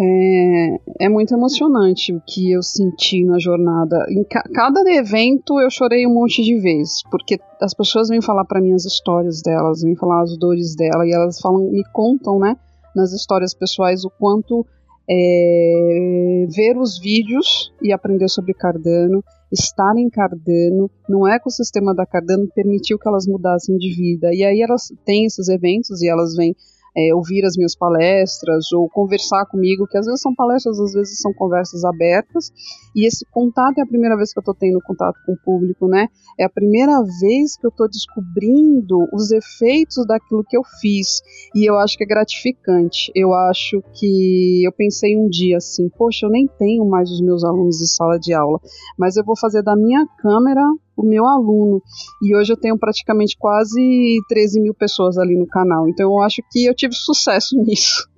É, é, muito emocionante o que eu senti na jornada. Em ca cada evento eu chorei um monte de vezes, porque as pessoas vêm falar para mim as histórias delas, vêm falar as dores dela e elas falam, me contam, né, nas histórias pessoais o quanto é, ver os vídeos e aprender sobre Cardano, estar em Cardano, no ecossistema da Cardano permitiu que elas mudassem de vida. E aí elas têm esses eventos e elas vêm é, ouvir as minhas palestras ou conversar comigo, que às vezes são palestras, às vezes são conversas abertas, e esse contato é a primeira vez que eu estou tendo contato com o público, né? É a primeira vez que eu estou descobrindo os efeitos daquilo que eu fiz, e eu acho que é gratificante. Eu acho que eu pensei um dia assim, poxa, eu nem tenho mais os meus alunos de sala de aula, mas eu vou fazer da minha câmera o meu aluno. E hoje eu tenho praticamente quase 13 mil pessoas ali no canal. Então eu acho que eu tive sucesso [laughs] nisso.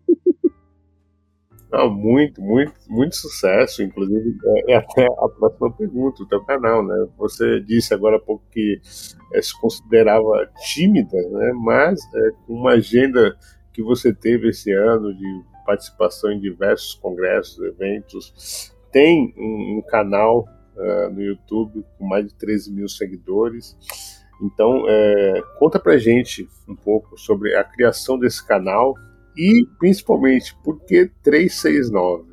Não, muito, muito, muito sucesso. Inclusive, é, é, até a próxima pergunta, o teu canal, né? Você disse agora há pouco que é, se considerava tímida, né? Mas é, com uma agenda que você teve esse ano de participação em diversos congressos, eventos, tem um, um canal uh, no YouTube com mais de 13 mil seguidores. Então, é, conta pra gente um pouco sobre a criação desse canal e, principalmente, por que 369?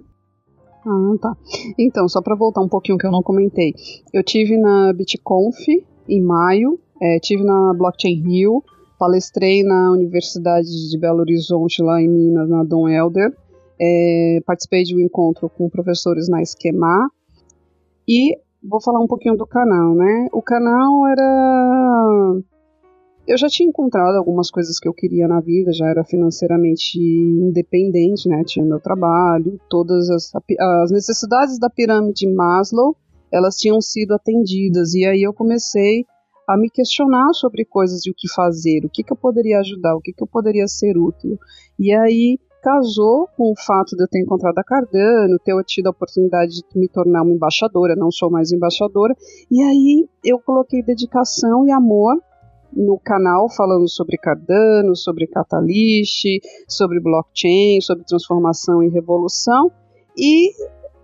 Ah, tá. Então, só para voltar um pouquinho que eu não comentei. Eu tive na BitConf em maio, é, tive na Blockchain Rio, palestrei na Universidade de Belo Horizonte, lá em Minas, na Dom Helder. É, participei de um encontro com professores na Esquema e vou falar um pouquinho do canal, né? O canal era. Eu já tinha encontrado algumas coisas que eu queria na vida, já era financeiramente independente, né? Tinha meu trabalho, todas as, as necessidades da pirâmide Maslow, elas tinham sido atendidas. E aí eu comecei a me questionar sobre coisas e o que fazer, o que, que eu poderia ajudar, o que, que eu poderia ser útil. E aí casou com o fato de eu ter encontrado a Cardano, ter tido a oportunidade de me tornar uma embaixadora, não sou mais embaixadora, e aí eu coloquei dedicação e amor no canal falando sobre Cardano, sobre Catalyst, sobre blockchain, sobre transformação e revolução, e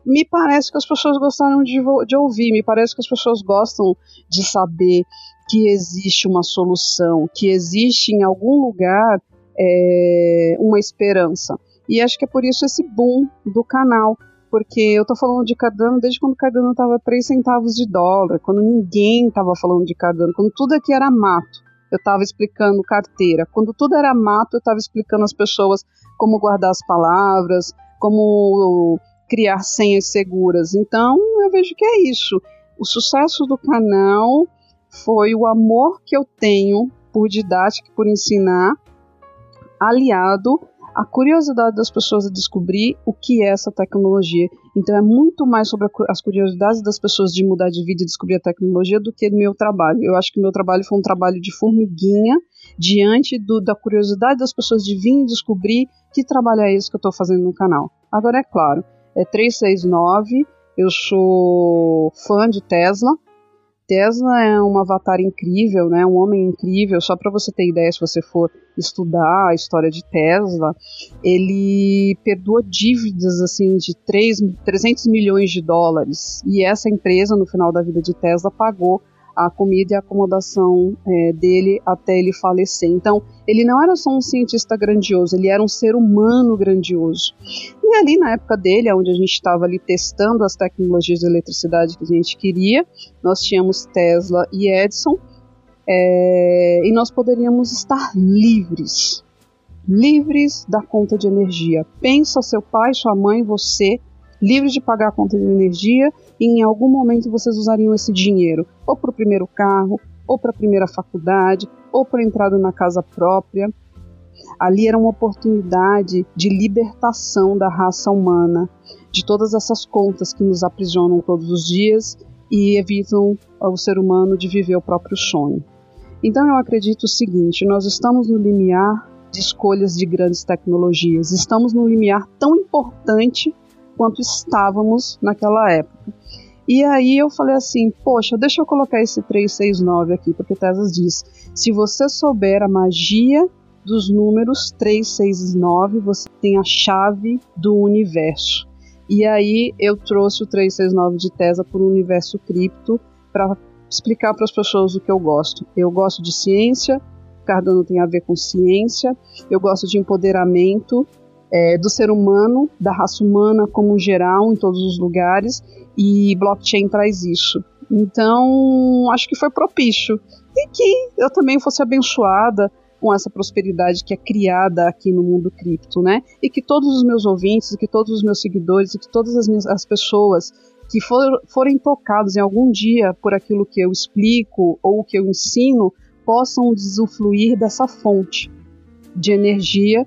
me parece que as pessoas gostaram de, de ouvir, me parece que as pessoas gostam de saber que existe uma solução, que existe em algum lugar é, uma esperança. E acho que é por isso esse boom do canal, porque eu tô falando de Cardano desde quando Cardano estava 3 centavos de dólar, quando ninguém estava falando de Cardano, quando tudo aqui era mato. Eu estava explicando carteira. Quando tudo era mato, eu estava explicando às pessoas como guardar as palavras, como criar senhas seguras. Então, eu vejo que é isso. O sucesso do canal foi o amor que eu tenho por didática, por ensinar, aliado à curiosidade das pessoas a descobrir o que é essa tecnologia. Então é muito mais sobre as curiosidades das pessoas de mudar de vida e descobrir a tecnologia do que meu trabalho. Eu acho que meu trabalho foi um trabalho de formiguinha diante do, da curiosidade das pessoas de vir descobrir que trabalho é esse que eu estou fazendo no canal. Agora é claro, é 369, eu sou fã de Tesla, Tesla é um avatar incrível, né? Um homem incrível. Só para você ter ideia, se você for estudar a história de Tesla, ele perdoa dívidas assim de 3, 300 milhões de dólares. E essa empresa, no final da vida de Tesla, pagou a comida e a acomodação é, dele até ele falecer. Então, ele não era só um cientista grandioso, ele era um ser humano grandioso. E ali na época dele, onde a gente estava ali testando as tecnologias de eletricidade que a gente queria, nós tínhamos Tesla e Edison, é, e nós poderíamos estar livres, livres da conta de energia. Pensa seu pai, sua mãe, você livres de pagar a conta de energia e em algum momento vocês usariam esse dinheiro ou para o primeiro carro, ou para a primeira faculdade, ou para entrada na casa própria. Ali era uma oportunidade de libertação da raça humana, de todas essas contas que nos aprisionam todos os dias e evitam o ser humano de viver o próprio sonho. Então eu acredito o seguinte: nós estamos no limiar de escolhas de grandes tecnologias, estamos no limiar tão importante quanto estávamos naquela época. E aí eu falei assim, poxa, deixa eu colocar esse 369 aqui, porque Tesas diz, se você souber a magia dos números 369, você tem a chave do universo. E aí eu trouxe o 369 de Tesla para o universo cripto para explicar para as pessoas o que eu gosto. Eu gosto de ciência, Cardano tem a ver com ciência, eu gosto de empoderamento, é, do ser humano, da raça humana como geral, em todos os lugares, e blockchain traz isso. Então, acho que foi propício. E que eu também fosse abençoada com essa prosperidade que é criada aqui no mundo cripto, né? E que todos os meus ouvintes, que todos os meus seguidores, e que todas as, minhas, as pessoas que for, forem tocados em algum dia por aquilo que eu explico ou que eu ensino possam usufruir dessa fonte de energia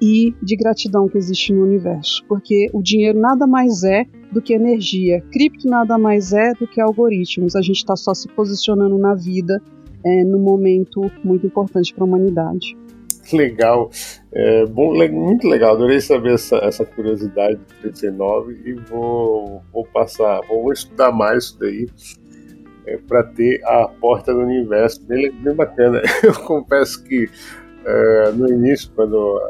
e de gratidão que existe no universo, porque o dinheiro nada mais é do que energia, cripto nada mais é do que algoritmos. A gente está só se posicionando na vida é, no momento muito importante para a humanidade. Legal, é, bom, muito legal. Adorei saber essa, essa curiosidade do 39 e vou, vou passar, vou estudar mais isso daí é, para ter a porta do universo bem, bem bacana. [laughs] Eu confesso que é, no início, quando eu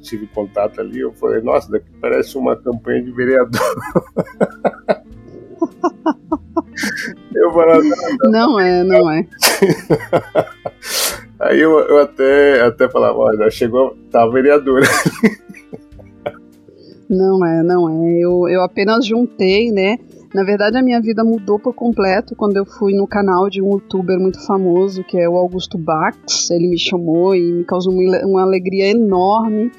tive contato ali, eu falei, nossa, daqui parece uma campanha de vereador. [laughs] eu falei, não, não é, não é. [laughs] Aí eu, eu até, até falava, olha, chegou, tá vereadora. [laughs] Não é, não é. Eu, eu apenas juntei, né? Na verdade, a minha vida mudou por completo quando eu fui no canal de um youtuber muito famoso, que é o Augusto Bax. Ele me chamou e me causou uma, alegria enorme.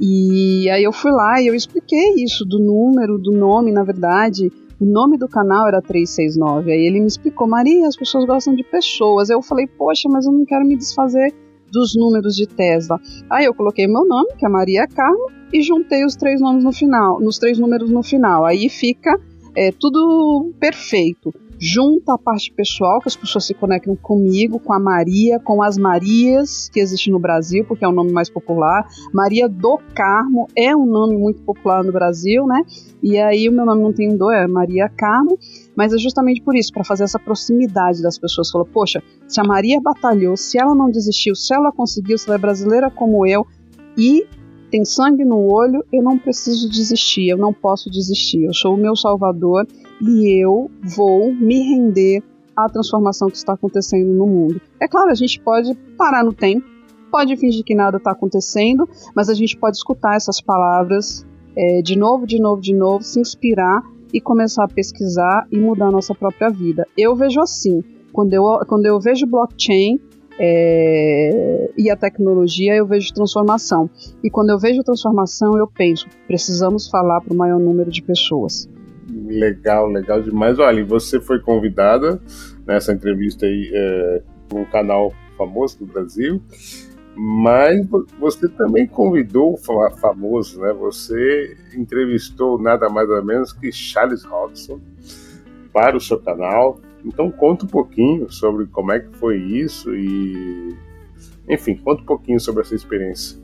E aí eu fui lá e eu expliquei isso do número, do nome, na verdade. O nome do canal era 369. Aí ele me explicou, Maria, as pessoas gostam de pessoas. Eu falei, poxa, mas eu não quero me desfazer dos números de Tesla. Aí eu coloquei meu nome, que é Maria Carmo, e juntei os três nomes no final, nos três números no final. Aí fica é tudo perfeito. Junta a parte pessoal, que as pessoas se conectam comigo, com a Maria, com as Marias que existem no Brasil, porque é o nome mais popular. Maria do Carmo é um nome muito popular no Brasil, né? E aí o meu nome não tem do, é Maria Carmo, mas é justamente por isso, para fazer essa proximidade das pessoas. Falou, poxa, se a Maria batalhou, se ela não desistiu, se ela conseguiu, se ela é brasileira como eu, e tem sangue no olho, eu não preciso desistir, eu não posso desistir. Eu sou o meu salvador e eu vou me render à transformação que está acontecendo no mundo. É claro, a gente pode parar no tempo, pode fingir que nada está acontecendo, mas a gente pode escutar essas palavras é, de novo, de novo, de novo, se inspirar e começar a pesquisar e mudar a nossa própria vida. Eu vejo assim, quando eu, quando eu vejo blockchain, é, e a tecnologia, eu vejo transformação. E quando eu vejo transformação, eu penso, precisamos falar para o maior número de pessoas. Legal, legal demais. Olha, você foi convidada nessa entrevista aí é, canal famoso do Brasil, mas você também convidou o famoso, né? Você entrevistou nada mais ou menos que Charles Hodgson para o seu canal. Então conta um pouquinho sobre como é que foi isso e enfim, conta um pouquinho sobre essa experiência.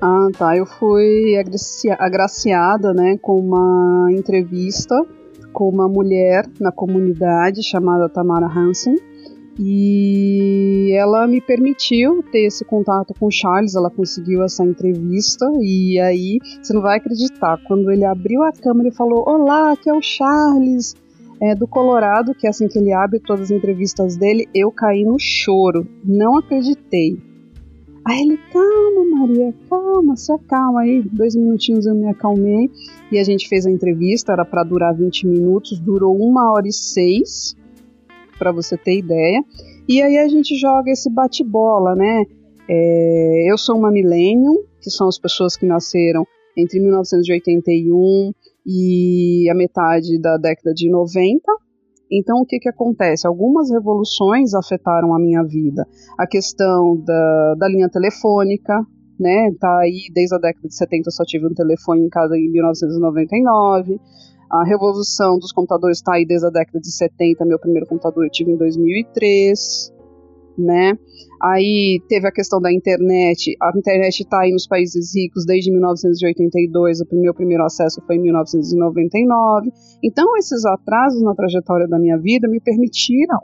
Ah, tá. Eu fui agraciada, né, com uma entrevista com uma mulher na comunidade chamada Tamara Hansen. E ela me permitiu ter esse contato com o Charles, ela conseguiu essa entrevista e aí você não vai acreditar, quando ele abriu a câmera e falou: "Olá, aqui é o Charles, é, do Colorado, que é assim que ele abre todas as entrevistas dele, eu caí no choro. Não acreditei. Aí ele, calma, Maria, calma, se acalma aí. Dois minutinhos eu me acalmei e a gente fez a entrevista, era para durar 20 minutos, durou uma hora e seis, para você ter ideia. E aí a gente joga esse bate-bola, né? É, eu sou uma millennium, que são as pessoas que nasceram entre 1981 e a metade da década de 90. Então, o que, que acontece? Algumas revoluções afetaram a minha vida. A questão da, da linha telefônica, né? Tá aí desde a década de 70 eu só tive um telefone em casa em 1999. A revolução dos computadores está aí desde a década de 70. Meu primeiro computador eu tive em 2003 né? Aí teve a questão da internet. A internet está aí nos países ricos desde 1982. O meu primeiro acesso foi em 1999. Então, esses atrasos na trajetória da minha vida me permitiram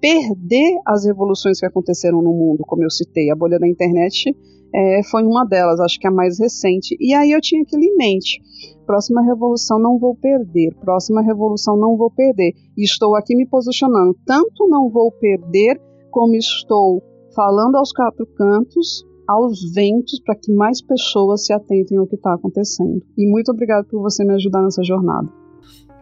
perder as revoluções que aconteceram no mundo, como eu citei. A bolha da internet é, foi uma delas, acho que a mais recente. E aí eu tinha aquilo em mente. Próxima revolução não vou perder, próxima revolução não vou perder. E estou aqui me posicionando. Tanto não vou perder como estou falando aos quatro cantos, aos ventos, para que mais pessoas se atentem ao que está acontecendo. E muito obrigado por você me ajudar nessa jornada.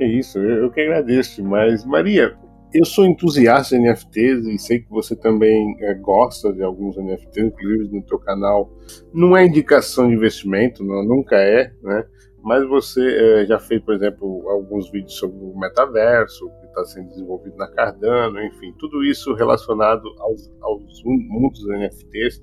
É isso, eu que agradeço. Mas, Maria, eu sou entusiasta de NFTs e sei que você também é, gosta de alguns NFTs, inclusive no teu canal. Não é indicação de investimento, não, nunca é, né? Mas você é, já fez, por exemplo, alguns vídeos sobre o metaverso, está sendo desenvolvido na Cardano, enfim, tudo isso relacionado aos, aos mundos dos NFTs.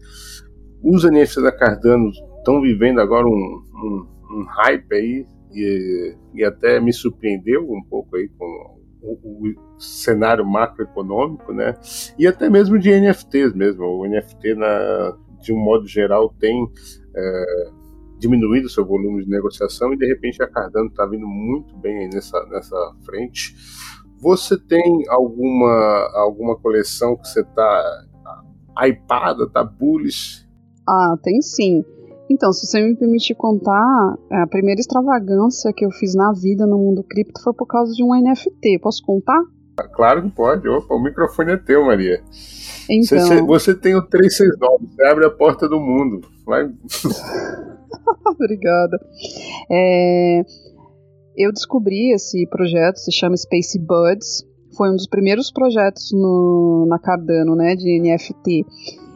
Os NFTs da Cardano estão vivendo agora um, um, um hype aí e, e até me surpreendeu um pouco aí com o, o, cenário macroeconômico, né? E até mesmo de NFTs mesmo. O NFT, na, de um modo geral, tem é, diminuído seu volume de negociação e de repente a Cardano está vindo muito bem nessa, nessa frente. Você tem alguma, alguma coleção que você está hypada, tá bullish? Ah, tem sim. Então, se você me permitir contar, a primeira extravagância que eu fiz na vida no mundo cripto foi por causa de um NFT. Posso contar? Claro que pode. Opa, o microfone é teu, Maria. Então... Você, você tem o 369, você abre a porta do mundo. Vai. [laughs] Obrigada. É, eu descobri esse projeto, se chama Space Buds. Foi um dos primeiros projetos no, na Cardano, né, de NFT.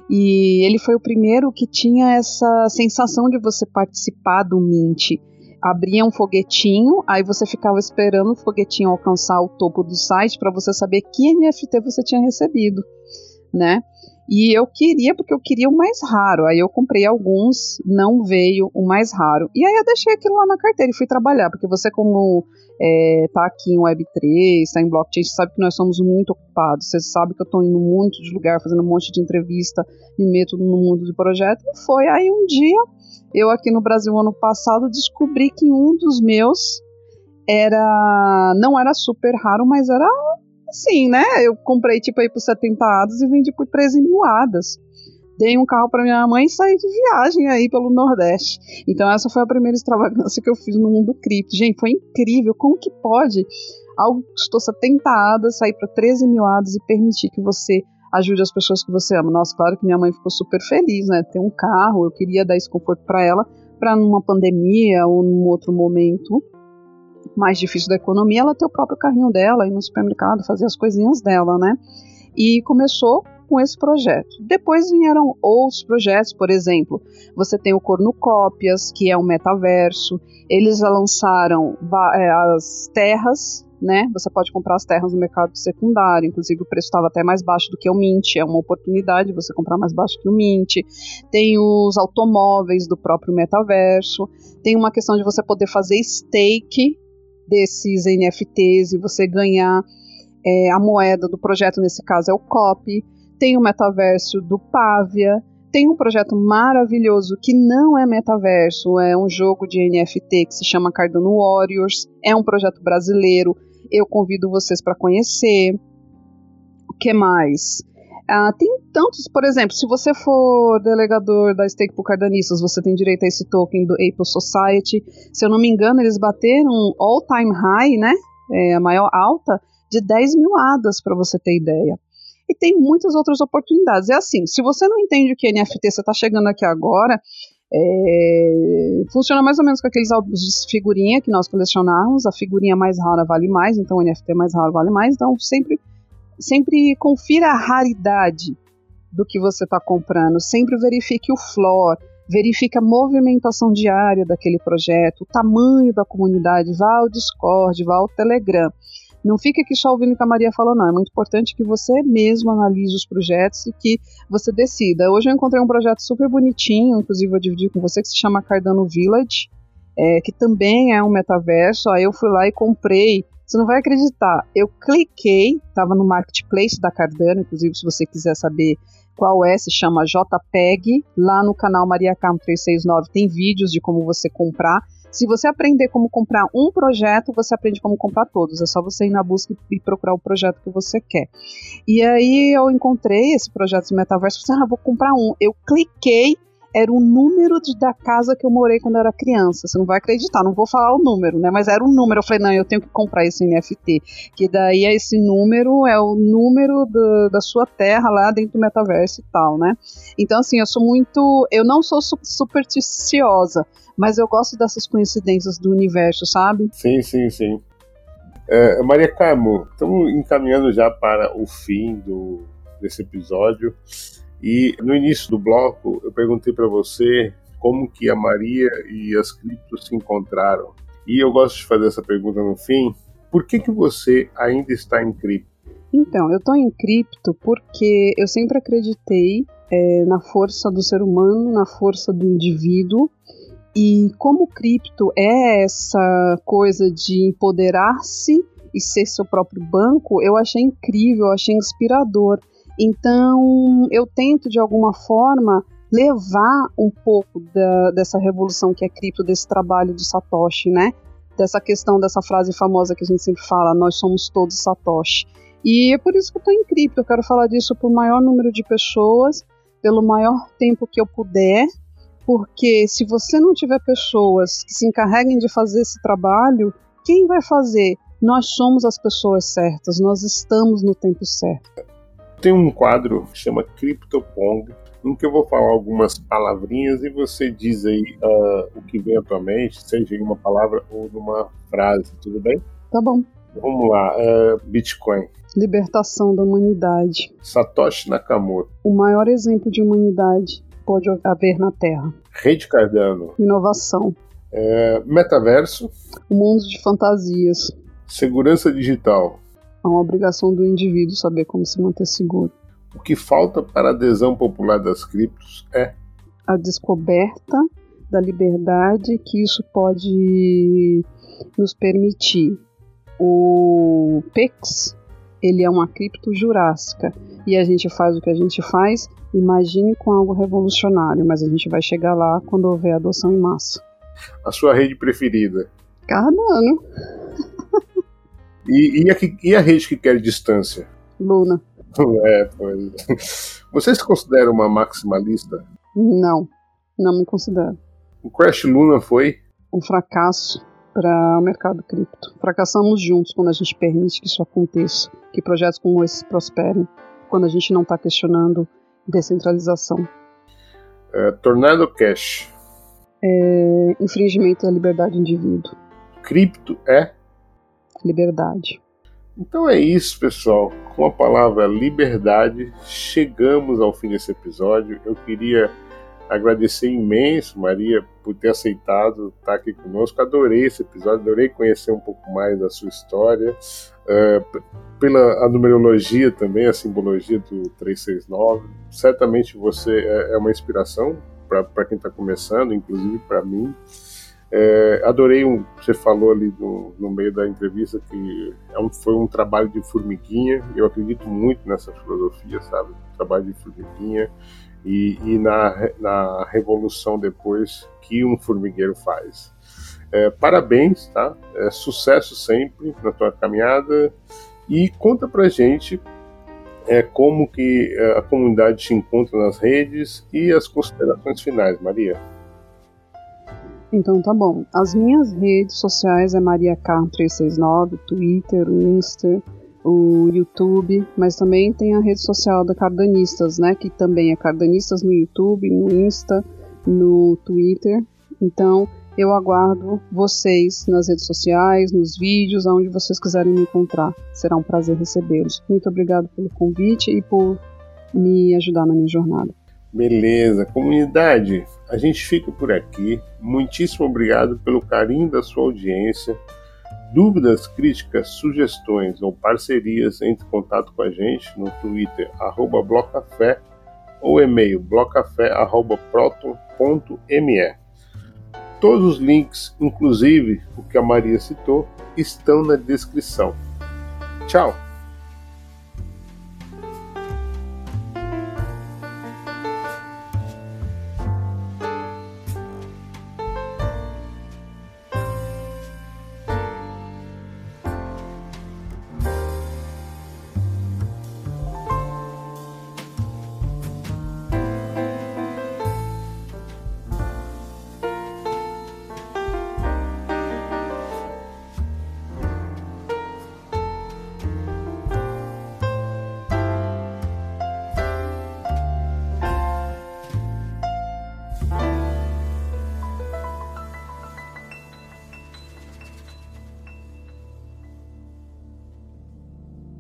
E ele foi o primeiro que tinha essa sensação de você participar do Mint. Abria um foguetinho, aí você ficava esperando o foguetinho alcançar o topo do site para você saber que NFT você tinha recebido, né? E eu queria, porque eu queria o mais raro. Aí eu comprei alguns, não veio o mais raro. E aí eu deixei aquilo lá na carteira e fui trabalhar, porque você, como é, tá aqui em Web3, está em blockchain, você sabe que nós somos muito ocupados. Você sabe que eu estou indo muito de lugar, fazendo um monte de entrevista, me meto no mundo de projeto. E foi aí um dia, eu aqui no Brasil ano passado, descobri que um dos meus era. não era super raro, mas era assim, né? Eu comprei tipo aí por 70 hadas e vendi por 13 mil hadas. Dei um carro para minha mãe e saí de viagem aí pelo Nordeste. Então essa foi a primeira extravagância que eu fiz no mundo cripto. Gente, foi incrível. Como que pode algo que custou 70 hadas sair para 13 mil hadas e permitir que você ajude as pessoas que você ama? Nossa, claro que minha mãe ficou super feliz, né? Ter um carro, eu queria dar esse conforto para ela, para numa pandemia ou num outro momento mais difícil da economia, ela ter o próprio carrinho dela, ir no supermercado, fazer as coisinhas dela, né? E começou com esse projeto. Depois vieram outros projetos, por exemplo, você tem o Cornucópias, que é um metaverso. Eles lançaram é, as terras, né? Você pode comprar as terras no mercado secundário, inclusive o preço estava até mais baixo do que o Mint, é uma oportunidade você comprar mais baixo que o Mint. Tem os automóveis do próprio metaverso, tem uma questão de você poder fazer stake desses NFTs e você ganhar é, a moeda do projeto, nesse caso é o COP. Tem o metaverso do Pavia. Tem um projeto maravilhoso que não é metaverso, é um jogo de NFT que se chama Cardano Warriors. É um projeto brasileiro. Eu convido vocês para conhecer. O que mais? Ah, tem tantos, por exemplo, se você for delegador da Stake por Cardanistas, você tem direito a esse token do Apple Society. Se eu não me engano, eles bateram um all-time high, né? É, a maior alta, de 10 mil hadas, para você ter ideia. E tem muitas outras oportunidades. É assim, se você não entende o que é NFT, você está chegando aqui agora, é, funciona mais ou menos com aqueles álbuns de figurinha que nós colecionamos. A figurinha mais rara vale mais, então o NFT mais raro vale mais. Então sempre sempre confira a raridade do que você está comprando, sempre verifique o floor, verifique a movimentação diária daquele projeto, o tamanho da comunidade, vá ao Discord, vá ao Telegram. Não fique aqui só ouvindo o que a Maria falou, não. É muito importante que você mesmo analise os projetos e que você decida. Hoje eu encontrei um projeto super bonitinho, inclusive vou dividir com você, que se chama Cardano Village, é, que também é um metaverso. Aí eu fui lá e comprei você não vai acreditar. Eu cliquei, estava no marketplace da Cardano, inclusive se você quiser saber qual é, se chama JPEG. Lá no canal Maria Carmo 369 tem vídeos de como você comprar. Se você aprender como comprar um projeto, você aprende como comprar todos. É só você ir na busca e procurar o projeto que você quer. E aí eu encontrei esse projeto de metaverso. Falei, ah, vou comprar um. Eu cliquei era o número de, da casa que eu morei quando eu era criança. Você não vai acreditar, não vou falar o número, né? Mas era o número. Eu falei, não, eu tenho que comprar esse NFT. Que daí esse número é o número do, da sua terra lá dentro do metaverso e tal, né? Então, assim, eu sou muito. Eu não sou supersticiosa, mas eu gosto dessas coincidências do universo, sabe? Sim, sim, sim. É, Maria Carmo, estamos encaminhando já para o fim do, desse episódio. E no início do bloco eu perguntei para você como que a Maria e as criptos se encontraram. E eu gosto de fazer essa pergunta no fim. Por que, que você ainda está em cripto? Então, eu estou em cripto porque eu sempre acreditei é, na força do ser humano, na força do indivíduo. E como cripto é essa coisa de empoderar-se e ser seu próprio banco, eu achei incrível, eu achei inspirador. Então, eu tento de alguma forma levar um pouco da, dessa revolução que é cripto, desse trabalho do Satoshi, né? Dessa questão, dessa frase famosa que a gente sempre fala, nós somos todos Satoshi. E é por isso que eu estou em cripto, eu quero falar disso para o maior número de pessoas, pelo maior tempo que eu puder, porque se você não tiver pessoas que se encarreguem de fazer esse trabalho, quem vai fazer? Nós somos as pessoas certas, nós estamos no tempo certo. Tem um quadro que chama CryptoPong, em que eu vou falar algumas palavrinhas e você diz aí uh, o que vem à tua mente, seja em uma palavra ou numa frase, tudo bem? Tá bom. Vamos lá, uh, Bitcoin. Libertação da humanidade. Satoshi Nakamoto. O maior exemplo de humanidade pode haver na Terra. Rede Cardano. Inovação. Uh, metaverso. O mundo de fantasias. Segurança digital. É uma obrigação do indivíduo saber como se manter seguro. O que falta para a adesão popular das criptos é a descoberta da liberdade que isso pode nos permitir. O PEX, ele é uma cripto jurássica e a gente faz o que a gente faz, imagine com algo revolucionário, mas a gente vai chegar lá quando houver adoção em massa. A sua rede preferida? Cardano. E, e, a, e a rede que quer distância? Luna. [laughs] É, pois. Você se considera uma maximalista? Não, não me considero. O Crash Luna foi? Um fracasso para o mercado cripto. Fracassamos juntos quando a gente permite que isso aconteça, que projetos como esses prosperem, quando a gente não está questionando descentralização. É, Tornado Cash. É, infringimento da liberdade do indivíduo. Cripto é? Liberdade. Então é isso, pessoal. Com a palavra liberdade, chegamos ao fim desse episódio. Eu queria agradecer imenso, Maria, por ter aceitado estar aqui conosco. Adorei esse episódio, adorei conhecer um pouco mais da sua história, uh, pela a numerologia também, a simbologia do 369. Certamente você é, é uma inspiração para quem está começando, inclusive para mim. É, adorei um, você falou ali no, no meio da entrevista que é um, foi um trabalho de formiguinha. Eu acredito muito nessa filosofia, sabe? Trabalho de formiguinha e, e na, na revolução depois que um formigueiro faz. É, parabéns, tá? É, sucesso sempre na tua caminhada e conta pra gente é, como que é, a comunidade te encontra nas redes e as considerações finais, Maria. Então tá bom. As minhas redes sociais é Maria Carmo 369, Twitter, Insta, o YouTube, mas também tem a rede social da Cardanistas, né? Que também é Cardanistas no YouTube, no Insta, no Twitter. Então eu aguardo vocês nas redes sociais, nos vídeos, aonde vocês quiserem me encontrar. Será um prazer recebê-los. Muito obrigado pelo convite e por me ajudar na minha jornada. Beleza, comunidade, a gente fica por aqui. Muitíssimo obrigado pelo carinho da sua audiência. Dúvidas, críticas, sugestões ou parcerias, entre em contato com a gente no Twitter, arroba Blocafé, ou e-mail blocafé.proton.me. Todos os links, inclusive o que a Maria citou, estão na descrição. Tchau!